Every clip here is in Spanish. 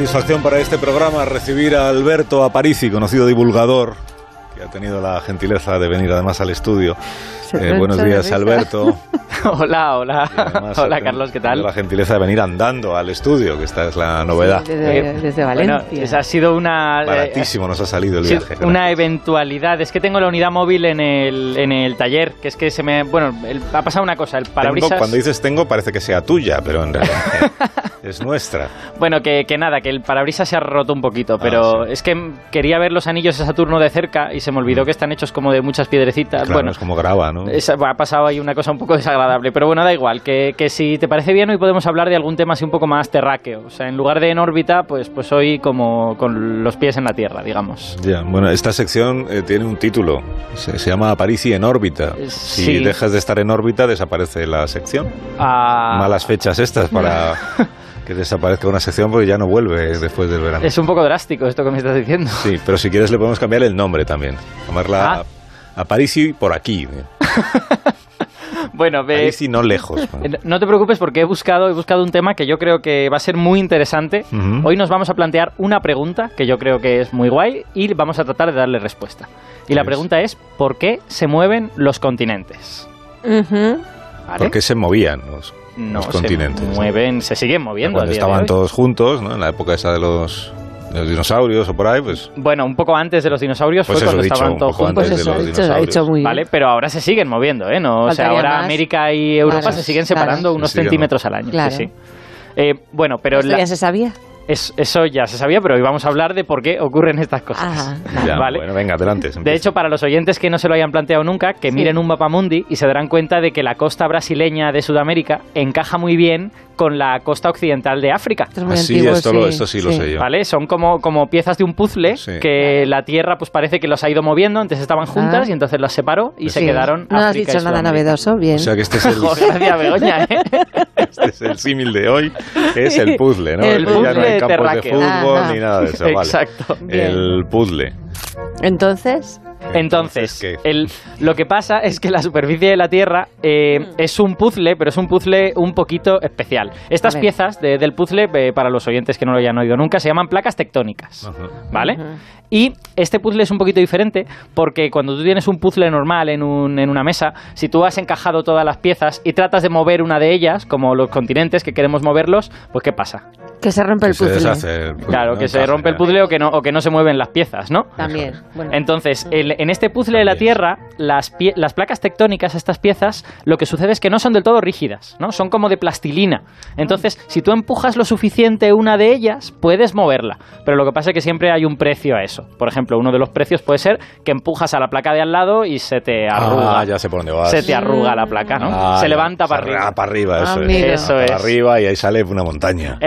satisfacción para este programa recibir a Alberto Aparici, conocido divulgador, que ha tenido la gentileza de venir además al estudio. Eh, buenos días, Alberto. hola, hola. Hola, Carlos, ¿qué tal? La gentileza de venir andando al estudio, que esta es la novedad. desde, Valencia. Bueno, ha sido una... Eh, Baratísimo nos ha salido el viaje. Una eventualidad. Es que tengo la unidad móvil en el, en el taller, que es que se me... Bueno, ha pasado una cosa, el parabrisas... cuando dices tengo parece que sea tuya, pero en realidad es nuestra. Bueno, que, que, nada, que el parabrisas se ha roto un poquito, pero ah, es que quería ver los anillos de Saturno de cerca y se me olvidó mm. que están hechos como de muchas piedrecitas. bueno, es como grava, ¿no? ha pasado ahí una cosa un poco desagradable, pero bueno, da igual, que, que, si te parece bien hoy podemos hablar de algún tema así un poco más terráqueo, o sea, en lugar de en órbita, pues, pues hoy como con los pies en la Tierra, digamos. Ya, bueno, esta sección eh, tiene un título, se, llama Parisi en órbita. Eh, si dejas de estar en órbita desaparece la sección. Ah. Malas fechas estas para... que desaparezca una sección porque ya no vuelve después del verano. Es un poco drástico esto que me estás diciendo. Sí, pero si quieres le podemos cambiar el nombre también. Llamarla ah. a Parisi por aquí. bueno, ve, sí, no lejos. No te preocupes porque he buscado, he buscado un tema que yo creo que va a ser muy interesante. Hoy nos vamos a plantear una pregunta que yo creo que es muy guay y vamos a tratar de darle respuesta. Y la pregunta es, ¿por qué se mueven los continentes? ¿Por qué se movían los, continentes? Se mueven, se siguen moviendo. Cuando estaban todos juntos, ¿no? en la época esa de los los dinosaurios o por ahí, pues... Bueno, un poco antes de los dinosaurios pues fue cuando estaban todos juntos. Pues eso, ha dicho, muy Vale, pero ahora se siguen moviendo, ¿eh? No, o sea, ahora América y Europa se siguen separando unos centímetros al año. Claro. Sí, sí. Eh, bueno, pero... ¿Esto ya se sabía? Eso ya se sabía, pero hoy vamos a hablar de por qué ocurren estas cosas. ¿vale? Bueno, venga, adelante. De hecho, para los oyentes que no se lo hayan planteado nunca, que miren un mapa mundi y se darán cuenta de que la costa brasileña de Sudamérica encaja muy bien con la costa occidental de África. Esto, ah, sí, esto, sí, lo sé yo. ¿Vale? Son como, como piezas de un puzzle que la Tierra pues parece que los ha ido moviendo, antes estaban juntas ah. y entonces las separó y se quedaron No has dicho nada novedoso, bien. O sea que este es el... Gracias, Begoña, ¿eh? Este es el símil de hoy, es el puzzle, ¿no? El puzzle ya no hay campos de fútbol ni nada de eso, Exacto. El puzzle. Entonces... Entonces, lo que pasa es que la superficie de la Tierra eh, mm. es un puzzle, pero es un puzzle un poquito especial. Estas piezas del puzzle, eh, para los oyentes que no lo hayan oído nunca, se llaman placas tectónicas. ¿Vale? Y este puzzle es un poquito diferente porque cuando tú tienes un puzzle normal en, un, en una mesa, si tú has encajado todas las piezas y tratas de mover una de ellas, como los continentes que queremos moverlos, pues ¿qué pasa? Que se rompe el puzzle. Claro, que se rompe el puzzle o que, no, o que no se mueven las piezas, ¿no? También. Entonces, en este puzzle de la Tierra, las, las placas tectónicas, estas piezas, lo que sucede es que no son del todo rígidas, ¿no? Son como de plastilina. Entonces, si tú empujas lo suficiente una de ellas, puedes moverla. Pero lo que pasa es que siempre hay un precio a eso. Por ejemplo, uno de los precios puede ser que empujas a la placa de al lado y se te arruga. Ah, ya sé por dónde vas. Se te arruga la placa, ¿no? Ah, se levanta para arriba. Para arriba, eso ah, es. Eso es. Para arriba y ahí sale una montaña.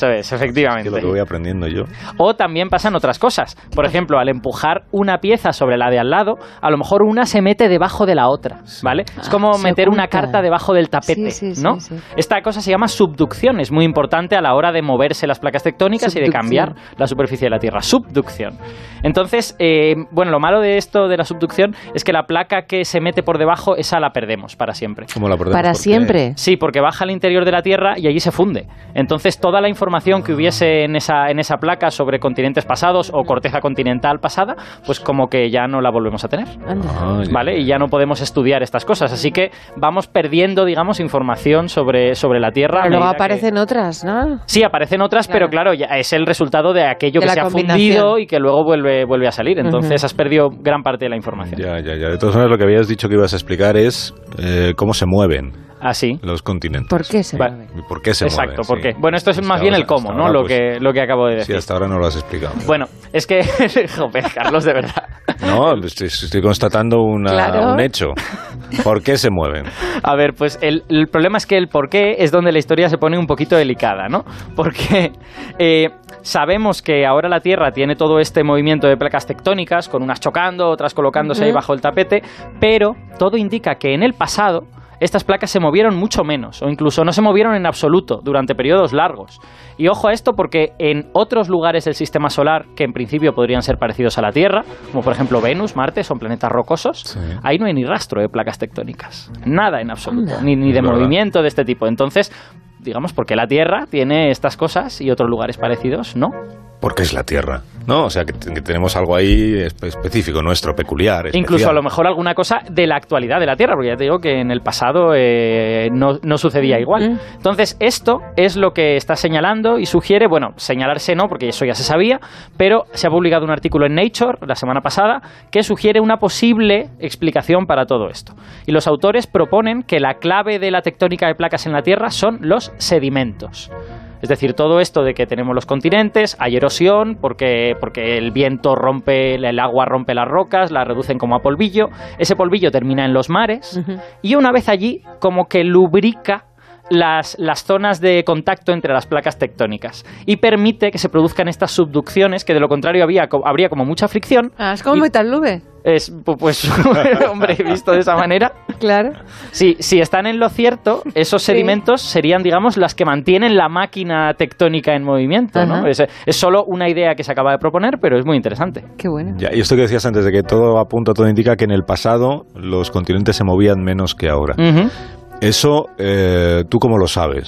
Eso es, efectivamente. Es lo que voy aprendiendo yo. O también pasan otras cosas. Por ejemplo, al empujar una pieza sobre la de al lado, a lo mejor una se mete debajo de la otra, ¿vale? es como meter una carta debajo del tapete, ¿no? Esta cosa se llama subducción, es muy importante a la hora de moverse las placas tectónicas y de cambiar la superficie de la Tierra. Subducción. Entonces, eh, bueno, lo malo de esto de la subducción es que la placa que se mete por debajo, esa la perdemos para siempre. ¿Cómo la perdemos? ¿Para siempre? Sí, porque baja al interior de la Tierra y allí se funde. Entonces, toda la información que hubiese en esa, en esa placa sobre continentes pasados o corteza continental pasada, pues como que ya no la volvemos a tener. Ah, ¿Vale? Y ya no podemos estudiar estas cosas. Así que vamos perdiendo, digamos, información sobre, sobre la Tierra. Pero luego aparecen otras, ¿no? Sí, aparecen otras, pero claro, ya es el resultado de aquello que se ha fundido y que luego vuelve, vuelve a salir. Entonces has perdido gran parte de la información. Ya, ya, ya. De todas maneras, lo que habías dicho que ibas a explicar es eh, cómo se mueven. Así. Ah, Los continentes. ¿Por qué se mueven? ¿Por qué se Exacto, ¿por qué? Bueno, esto es más bien el cómo, ¿no? Lo, pues, que, lo que acabo de decir. Sí, hasta ahora no lo has explicado. Bueno, es que, joder, Carlos, de verdad. No, estoy, constatando una, un hecho. ¿Por qué se mueven? A ver, pues el, el, problema es que el por qué es donde la historia se pone un poquito delicada, ¿no? Porque eh, sabemos que ahora la Tierra tiene todo este movimiento de placas tectónicas, con unas chocando, otras colocándose ahí bajo el tapete, pero todo indica que en el pasado estas placas se movieron mucho menos o incluso no se movieron en absoluto durante periodos largos. Y ojo a esto porque en otros lugares del sistema solar que en principio podrían ser parecidos a la Tierra, como por ejemplo Venus, Marte, son planetas rocosos, ahí no hay ni rastro de placas tectónicas. Nada en absoluto, ni, de movimiento de este tipo. Entonces, digamos, porque la Tierra tiene estas cosas y otros lugares parecidos no porque es la Tierra, ¿no? O sea, que, tenemos algo ahí específico, nuestro, peculiar. Incluso a lo mejor alguna cosa de la actualidad de la Tierra, porque ya te digo que en el pasado eh, no, no, sucedía igual. Entonces, esto es lo que está señalando y sugiere, bueno, señalarse no, porque eso ya se sabía, pero se ha publicado un artículo en Nature la semana pasada que sugiere una posible explicación para todo esto. Y los autores proponen que la clave de la tectónica de placas en la Tierra son los sedimentos. Es decir, todo esto de que tenemos los continentes, hay erosión, porque, porque el viento rompe, el agua rompe las rocas, las reducen como a polvillo, ese polvillo termina en los mares, y una vez allí, como que lubrica las, las, zonas de contacto entre las placas tectónicas y permite que se produzcan estas subducciones que de lo contrario había, habría como mucha fricción. Ah, es como metal nube. Es, pues, hombre, visto de esa manera. Claro. Si, si están en lo cierto, esos sedimentos serían, digamos, las que mantienen la máquina tectónica en movimiento. ¿no? Es, es, solo una idea que se acaba de proponer, pero es muy interesante. Qué bueno. Ya, y esto que decías antes de que todo apunta, todo indica que en el pasado los continentes se movían menos que ahora. Eso, eh, ¿tú cómo lo sabes?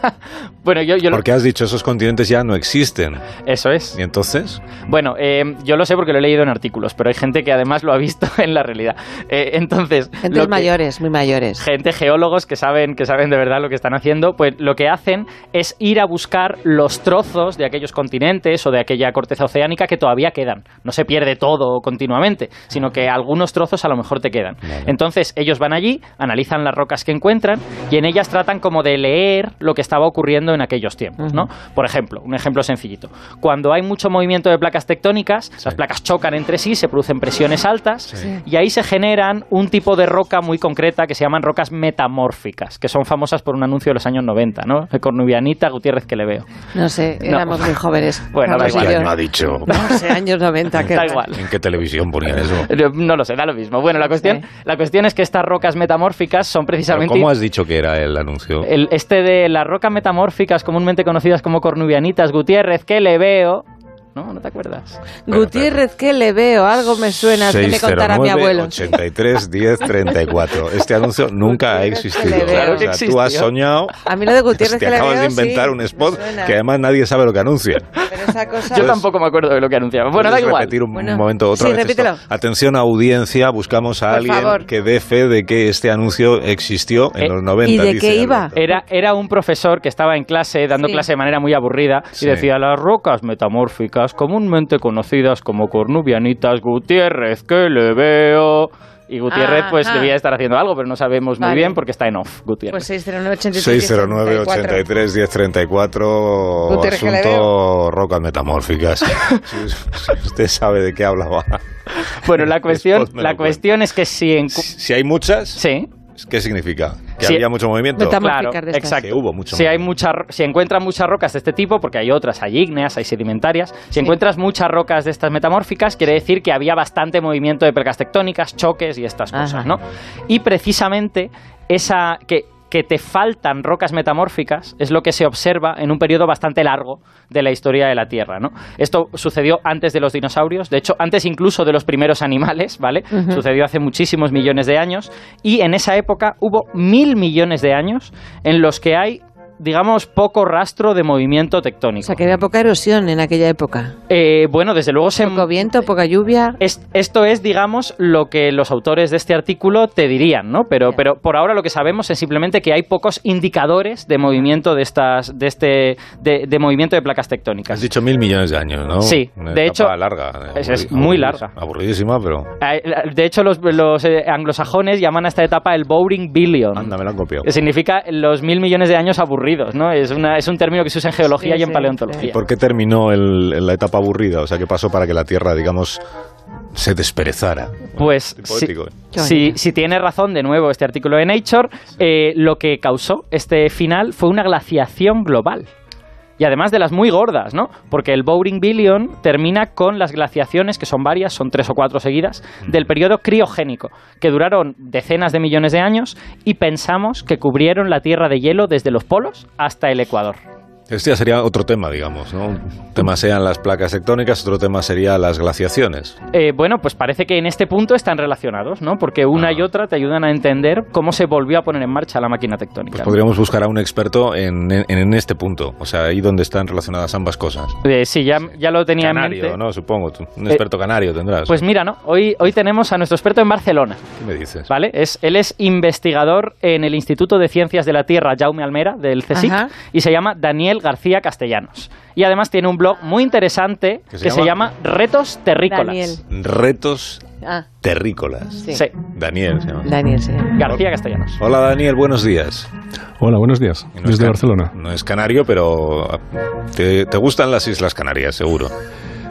bueno, yo, porque has dicho esos continentes ya no existen. Eso es. ¿Y entonces? Bueno, eh, yo lo sé porque lo he leído en artículos, pero hay gente que además lo ha visto en la realidad. Eh, entonces, gente mayores, muy mayores. Gente geólogos que saben que saben de verdad lo que están haciendo, pues lo que hacen es ir a buscar los trozos de aquellos continentes o de aquella corteza oceánica que todavía quedan. No se pierde todo continuamente, sino que algunos trozos a lo mejor te quedan. Entonces, ellos van allí, analizan las rocas que encuentran y en ellas tratan como de leer lo que estaba ocurriendo en aquellos tiempos, ¿no? Por ejemplo, un ejemplo sencillito. Cuando hay mucho movimiento de placas tectónicas, las placas chocan entre sí, se producen presiones altas y ahí se generan un tipo de roca muy concreta que se llaman rocas metamórficas, que son famosas por un anuncio de los años 90, ¿no? Cornubianita Gutiérrez que le veo. No sé, éramos muy jóvenes. Bueno, da igual. ha dicho? No sé, años 90. da igual. ¿En qué televisión ponían eso? No lo sé, da lo mismo. Bueno, la cuestión, la cuestión es que estas rocas metamórficas son precisamente ¿Cómo has dicho que era el anuncio? El, este de las rocas metamórficas, comúnmente conocidas como cornubianitas, Gutiérrez, que le veo, ¿no? ¿No te acuerdas? Gutiérrez, ¿qué le veo? Algo me suena, que me contará mi abuelo. 83 10 34. Este anuncio nunca ha existido. Claro que existió. Tú has soñado. A mí lo de Gutiérrez te que acabas le veo, de inventar un spot que además nadie sabe lo que anuncia. Pero esa cosa... Yo tampoco me acuerdo de lo que anunciaba. Bueno, da igual. repetir un bueno, momento otra sí, vez repítelo. Esto. Atención audiencia, buscamos a Por alguien favor. que dé fe de que este anuncio existió en Eh, los 90. ¿y de qué iba? Era, era un profesor que estaba en clase, dando Sí. clase de manera muy aburrida, Sí. y decía, las rocas metamórficas, comúnmente conocidas como cornubianitas, Gutiérrez, que le veo... Y Gutiérrez pues debía estar haciendo algo, pero no sabemos muy bien porque está en off, Gutiérrez. Pues 609 83 609 83 1034 Gutiérrez, que le asunto rocas metamórficas. si, si usted sabe de qué hablaba. bueno, la cuestión, la cuestión es que si en... Si, si hay muchas, Sí, ¿qué significa? ¿Que Sí. había mucho movimiento? Claro, exacto. Que hubo mucho si hay movimiento. mucha, si encuentran muchas rocas de este tipo, porque hay otras, hay ígneas, hay sedimentarias, si encuentras muchas rocas de estas metamórficas, quiere decir que había bastante movimiento de placas tectónicas, choques y estas cosas, Ajá. ¿no? Y precisamente esa que que te faltan rocas metamórficas es lo que se observa en un periodo bastante largo de la historia de la Tierra, ¿no? Esto sucedió antes de los dinosaurios, de hecho, antes incluso de los primeros animales, ¿vale? Sucedió hace muchísimos millones de años y en esa época hubo mil millones de años en los que hay digamos, poco rastro de movimiento O tectónico. sea, que había poca erosión en aquella época. Eh, bueno, desde luego se... Poco viento, poca lluvia. Es- esto es, digamos, lo que los autores de este artículo te dirían, ¿no? Pero, pero por ahora lo que sabemos es simplemente que hay pocos indicadores de movimiento de estas, de este, de, de movimiento de placas tectónicas. Has dicho mil millones de años, ¿no? Sí, Una de hecho, larga. es- muy larga. Aburridísima, pero. Eh, De hecho, los, los, eh, anglosajones llaman a esta etapa el Boring Billion. Anda, me la han copiado. Que significa los mil millones de años aburridos, ¿no? Es, una, es un término que se usa en geología Sí, y en sí, paleontología. ¿Por qué terminó el- en la etapa aburrida? O sea, ¿qué pasó para que la Tierra, digamos, se desperezara? Pues si, si tiene razón de nuevo este artículo de Nature, eh, lo que causó este final fue una glaciación global. Y además de las muy gordas, ¿no? Porque el Boring Billion termina con las glaciaciones, que son varias, son tres o cuatro seguidas, del periodo criogénico, que duraron decenas de millones de años y pensamos que cubrieron la Tierra de hielo desde los polos hasta el Ecuador. Este ya sería otro tema, digamos, ¿no? Un tema sean las placas tectónicas, otro tema sería las glaciaciones. Eh, bueno, pues parece que en este punto están relacionados, ¿no? Porque una y ah. otra te ayudan a entender cómo se volvió a poner en marcha la máquina tectónica. Pues podríamos buscar a un experto en, en, este punto, o sea, ahí donde están relacionadas ambas cosas. Eh, sí, ya, ya lo tenía en mente. ¿no? Supongo, un experto canario tendrás. Pues mira, ¿no? Hoy, hoy tenemos a nuestro experto en Barcelona. ¿Qué me dices? ¿Vale? Es, él es investigador en el Instituto de Ciencias de la Tierra Jaume Almera, del CSIC, y se llama Daniel García Castellanos. Y además tiene un blog muy interesante que se, llama? Retos Terrícolas. Retos ah. Terrícolas. Sí. Daniel se llama. Daniel se García Castellanos. Hola Daniel, buenos días. Hola, buenos días. Desde Barcelona. No es canario, pero te gustan las Islas Canarias, seguro.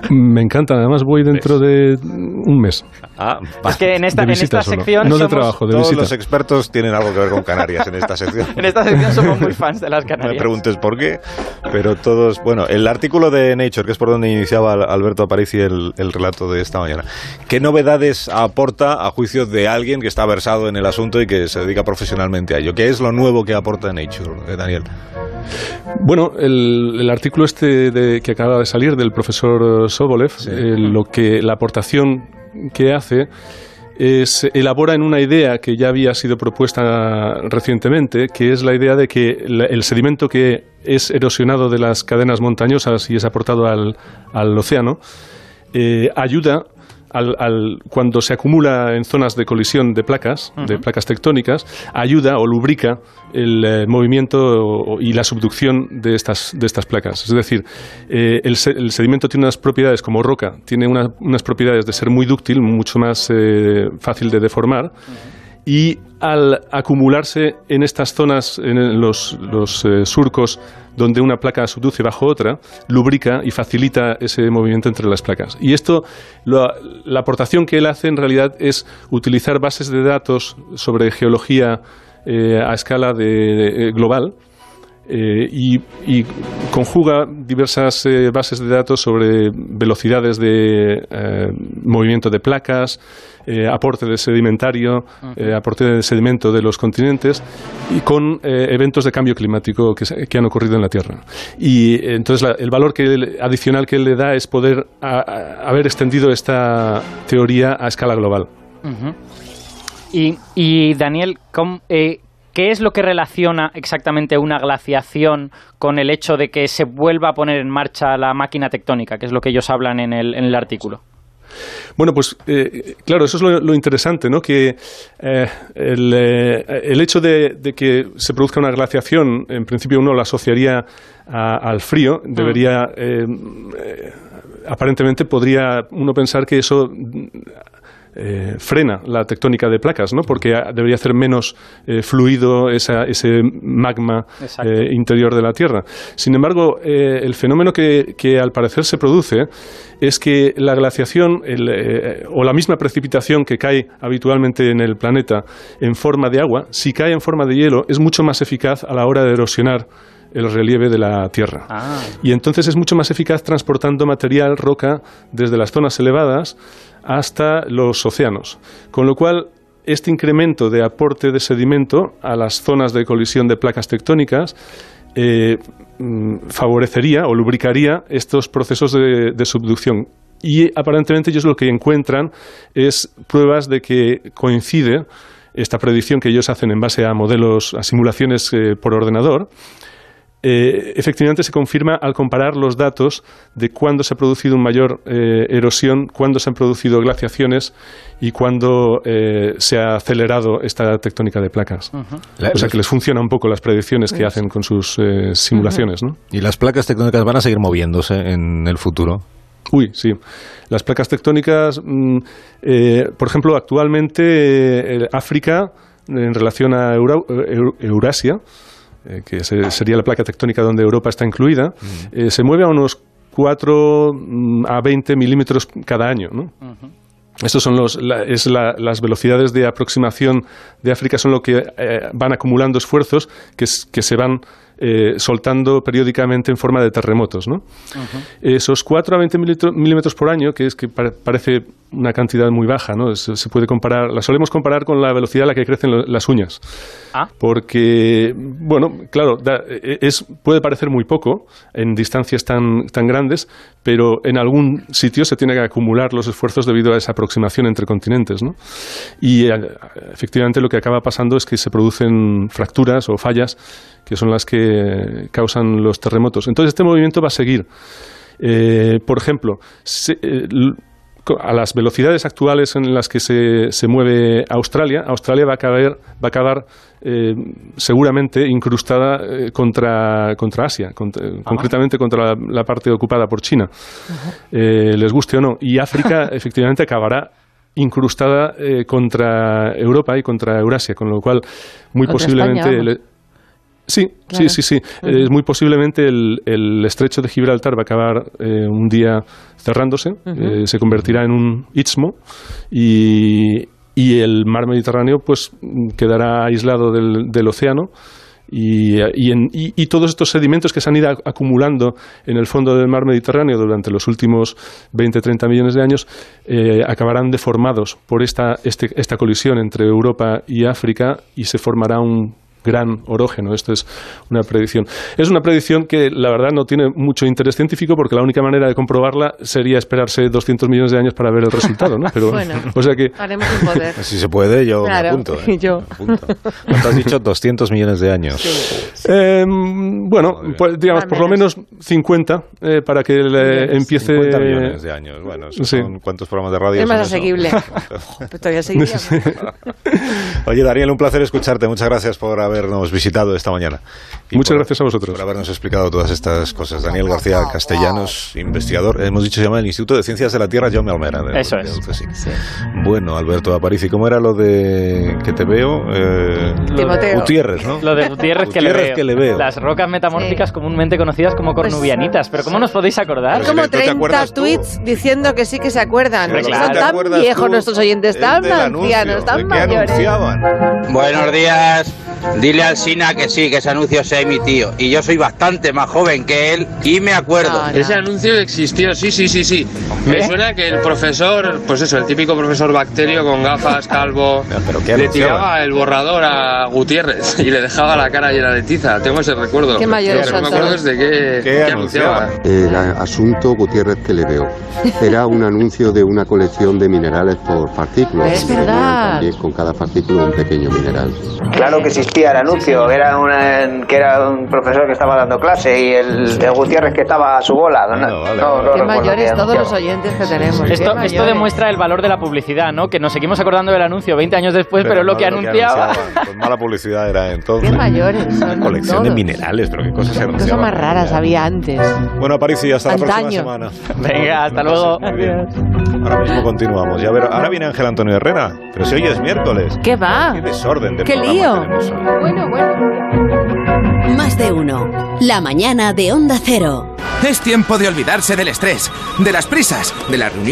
Me encanta, además voy dentro de un mes. Ah, es que en esta, en esta sección. No de trabajo, de Todos los expertos tienen algo que ver con Canarias en esta sección. en esta sección somos muy fans de las Canarias. No me preguntes por qué, pero todos. Bueno, el artículo de Nature, que es por donde iniciaba Alberto Aparici el, el relato de esta mañana. ¿Qué novedades aporta a juicio de alguien que está versado en el asunto y que se dedica profesionalmente a ello? ¿Qué es lo nuevo que aporta Nature, eh, Daniel? Bueno, el, artículo este de, que acaba de salir del profesor Sobolev, eh, lo que la aportación que hace es elabora en una idea que ya había sido propuesta recientemente, que es la idea de que el sedimento que es erosionado de las cadenas montañosas y es aportado al, al océano eh, ayuda al, cuando se acumula en zonas de colisión de placas, de placas tectónicas, ayuda o lubrica el eh, movimiento y la subducción de estas, de estas placas. Es decir, eh, el, sedimento tiene unas propiedades como roca, tiene unas propiedades de ser muy dúctil, mucho más eh, fácil de deformar y al acumularse en estas zonas, en los, eh, surcos donde una placa subduce bajo otra, lubrica y facilita ese movimiento entre las placas. Y esto, la aportación que él hace en realidad es utilizar bases de datos sobre geología eh, a escala de, eh, global, y, conjuga diversas bases de datos sobre velocidades de movimiento de placas, eh, aporte de sedimentario, eh, aporte de sedimento de los continentes y con eh, eventos de cambio climático que, han ocurrido en la Tierra. Y entonces el valor que, adicional que él le da es poder haber extendido esta teoría a escala global. y, y, Daniel, ¿Qué es lo que relaciona exactamente una glaciación con el hecho de que se vuelva a poner en marcha la máquina tectónica, que es lo que ellos hablan en el artículo? Bueno, pues eh, claro, eso es lo, interesante, ¿no? Que eh, eh, el, hecho de, que se produzca una glaciación, en principio uno lo asociaría al frío, debería, aparentemente podría uno pensar que eso eh, frena la tectónica de placas, ¿no? porque debería hacer menos eh, fluido ese magma eh, interior de la Tierra. Sin embargo, el fenómeno que, al parecer se produce es que la glaciación o la misma precipitación que cae habitualmente en el planeta en forma de agua, si cae en forma de hielo, es mucho más eficaz a la hora de erosionar el relieve de la Tierra. Ah. Y entonces es mucho más eficaz transportando material, roca, desde las zonas elevadas hasta los océanos. Con lo cual, este incremento de aporte de sedimento a las zonas de colisión de placas tectónicas eh, mm, favorecería o lubricaría estos procesos de, subducción. Y aparentemente ellos lo que encuentran es pruebas de que coincide esta predicción que ellos hacen en base a modelos, a simulaciones eh, por ordenador, eh, efectivamente se confirma al comparar los datos de cuándo se ha producido una mayor eh, erosión, cuándo se han producido glaciaciones y cuándo eh, se ha acelerado esta tectónica de placas. O sea que les funciona un poco las predicciones que hacen con sus simulaciones. ¿no? ¿Y las placas tectónicas van a seguir moviéndose en el futuro? Uy, sí. Las placas tectónicas, mm, por ejemplo, actualmente África, en relación a Eurasia, eh, que sería la placa tectónica donde Europa está incluida, eh, se mueve a unos 4 mm, a 20 milímetros cada año. ¿no? Estos son los, es las velocidades de aproximación de África, son lo que eh, van acumulando esfuerzos que, que se van eh, soltando periódicamente en forma de terremotos. ¿no? Esos 4 a 20 milímetros por año, que es que parece una cantidad muy baja, ¿no? Se, puede comparar, la solemos comparar con la velocidad a la que crecen las uñas. Ah. Porque, bueno, claro, e, es, puede parecer muy poco en distancias tan, tan grandes, pero en algún sitio se tiene que acumular los esfuerzos debido a esa aproximación entre continentes, ¿no? Y eh, efectivamente lo que acaba pasando es que se producen fracturas o fallas que son las que causan los terremotos. Entonces este movimiento va a seguir. Eh, por ejemplo, eh, a las velocidades actuales en las que se, se mueve Australia, Australia va a acabar, va a acabar eh, seguramente incrustada eh, contra, contra Asia, concretamente contra la, parte ocupada por China, eh, les guste o no. Y África efectivamente acabará incrustada contra Europa y contra Eurasia, con lo cual muy posiblemente... Sí, sí, sí, sí. Es muy posiblemente el, estrecho de Gibraltar va a acabar eh, un día cerrándose, eh, se convertirá en un istmo y, el mar Mediterráneo pues quedará aislado del, océano. Y, y, todos estos sedimentos que se han ido acumulando en el fondo del mar Mediterráneo durante los últimos 20-30 millones de años eh, acabarán deformados por esta, este, esta colisión entre Europa y África y se formará un gran orógeno. Esto es una predicción. Es una predicción que la verdad no tiene mucho interés científico porque la única manera de comprobarla sería esperarse 200 millones de años para ver el resultado, ¿no? Pero, bueno, o sea que haremos un poder. Si se puede, yo me apunto. ¿eh? Yo. ¿Cuánto has dicho? 200 millones de años. Em, bueno, pues, digamos, por lo menos 50 eh, para que le empiece... 50 millones de años. Bueno, son cuántos programas de radio. Es más asequible. todavía Oye, Daniel, un placer escucharte. Muchas gracias por habernos visitado esta mañana. Muchas gracias a vosotros. Por habernos explicado todas estas cosas. Daniel García Castellanos, investigador, hemos dicho se llama el Instituto de Ciencias de la Tierra John Almera. Eso es. Bueno, Alberto Aparici, ¿cómo era lo de que te veo? Eh, Gutiérrez, ¿no? Lo de Gutiérrez, que, le veo. Las rocas metamórficas comúnmente conocidas como pues, cornubianitas. Pero ¿cómo nos podéis acordar? como 30 tweets diciendo que sí que se acuerdan. Son tan viejos nuestros oyentes, tan ancianos, tan mayores. Buenos días. Dile al Sina que sí, que ese anuncio se ha emitido. Y yo soy bastante más joven que él y me acuerdo. Ese anuncio existió, sí, sí, sí, sí. Me suena que el profesor, pues eso, el típico profesor bacterio con gafas, calvo, le tiraba el borrador a Gutiérrez y le dejaba la cara llena de tiza. Tengo ese recuerdo. Qué mayor no me acuerdo desde qué, ¿Qué, anunciaba. El asunto Gutiérrez que le veo. Era un anuncio de una colección de minerales por partículas. Es verdad. También con cada partícula un pequeño mineral. Claro que existía el anuncio. Era, una, que era un profesor que estaba dando clase y el, Gutiérrez que estaba a su bola. No, Qué mayores todos los oyentes que tenemos. Esto, esto, demuestra el valor de la publicidad, ¿no? Que nos seguimos acordando del anuncio 20 años después, pero, lo que anunciaba. pues mala publicidad era entonces. Qué mayores. Una colección de minerales, pero qué cosas se Cosas más raras había antes. Bueno, París, y hasta la próxima semana. Venga, hasta luego. Ahora mismo continuamos. Ya ver, ahora viene Ángel Antonio Herrera, pero si hoy es miércoles. ¿Qué va? Qué desorden de Qué lío. Bueno, bueno. Más de uno. La mañana de Onda Cero. Es tiempo de olvidarse del estrés, de las prisas, de la reunión